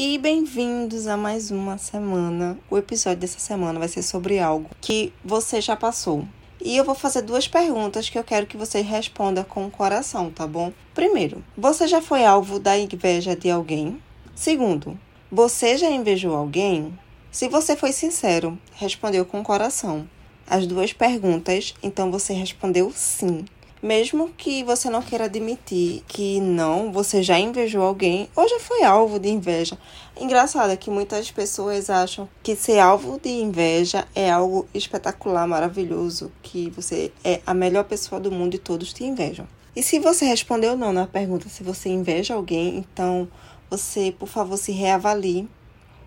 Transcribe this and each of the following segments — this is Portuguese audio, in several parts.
E bem-vindos a mais uma semana. O episódio dessa semana vai ser sobre algo que você já passou. E eu vou fazer duas perguntas que eu quero que você responda com o coração, tá bom? Primeiro, você já foi alvo da inveja de alguém? Segundo, você já invejou alguém? Se você foi sincero, respondeu com o coração. As duas perguntas, então você respondeu sim. Mesmo que você não queira admitir que não, você já invejou alguém ou já foi alvo de inveja. Engraçado é que muitas pessoas acham que ser alvo de inveja é algo espetacular, maravilhoso, que você é a melhor pessoa do mundo e todos te invejam. E se você respondeu não na pergunta se você inveja alguém, então você, por favor, se reavalie.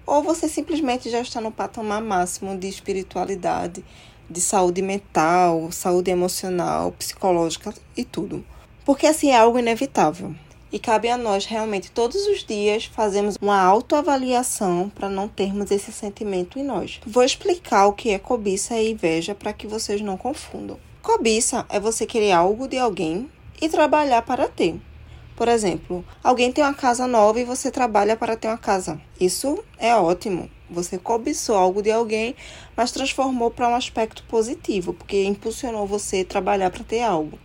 Ou você simplesmente já está no patamar máximo de espiritualidade de saúde mental, saúde emocional, psicológica e tudo. Porque assim é algo inevitável. E cabe a nós realmente todos os dias fazermos uma autoavaliação para não termos esse sentimento em nós. Vou explicar o que é cobiça e inveja para que vocês não confundam. Cobiça é você querer algo de alguém e trabalhar para ter. Por exemplo, alguém tem uma casa nova e você trabalha para ter uma casa. Isso é ótimo. Você cobiçou algo de alguém, mas transformou para um aspecto positivo, porque impulsionou você a trabalhar para ter algo.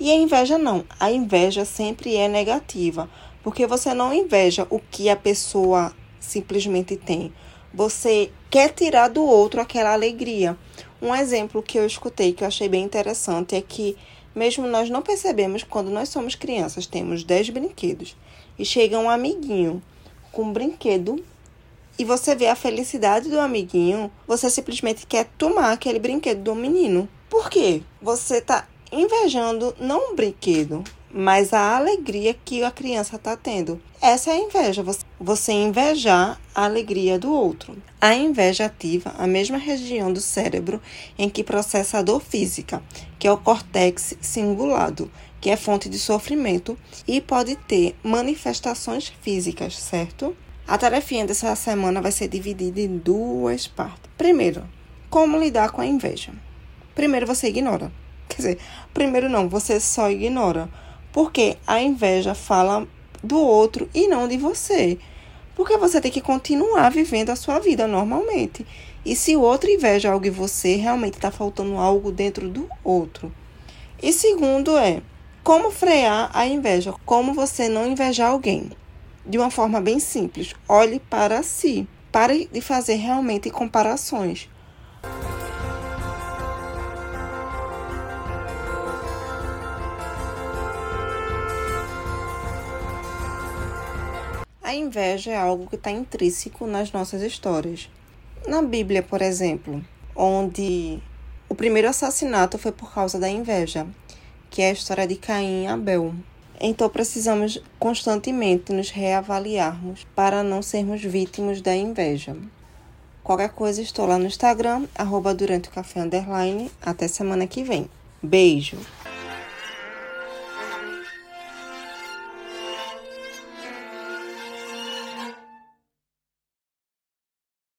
E a inveja não. A inveja sempre é negativa, porque você não inveja o que a pessoa simplesmente tem. Você quer tirar do outro aquela alegria. Um exemplo que eu escutei que eu achei bem interessante é que, mesmo nós não percebemos quando nós somos crianças, temos 10 brinquedos e chega um amiguinho com um brinquedo e você vê a felicidade do amiguinho, você simplesmente quer tomar aquele brinquedo do menino. Por quê? Você tá invejando não um brinquedo, mas a alegria que a criança está tendo. Essa é a inveja, você invejar a alegria do outro. A inveja ativa a mesma região do cérebro em que processa a dor física, que é o córtex cingulado, que é fonte de sofrimento e pode ter manifestações físicas, certo? A tarefinha dessa semana vai ser dividida em duas partes. Primeiro, como lidar com a inveja. Primeiro você ignora. Quer dizer, primeiro não, você só ignora. Porque a inveja fala do outro e não de você. Porque você tem que continuar vivendo a sua vida normalmente. E se o outro inveja algo em você, realmente está faltando algo dentro do outro. E segundo é, como frear a inveja? Como você não invejar alguém? De uma forma bem simples. Olhe para si. Pare de fazer realmente comparações. A inveja é algo que está intrínseco nas nossas histórias. Na Bíblia, por exemplo, onde o primeiro assassinato foi por causa da inveja, que é a história de Caim e Abel. Então precisamos constantemente nos reavaliarmos para não sermos vítimas da inveja. Qualquer coisa, estou lá no Instagram, arroba durante o café underline. Até semana que vem. Beijo!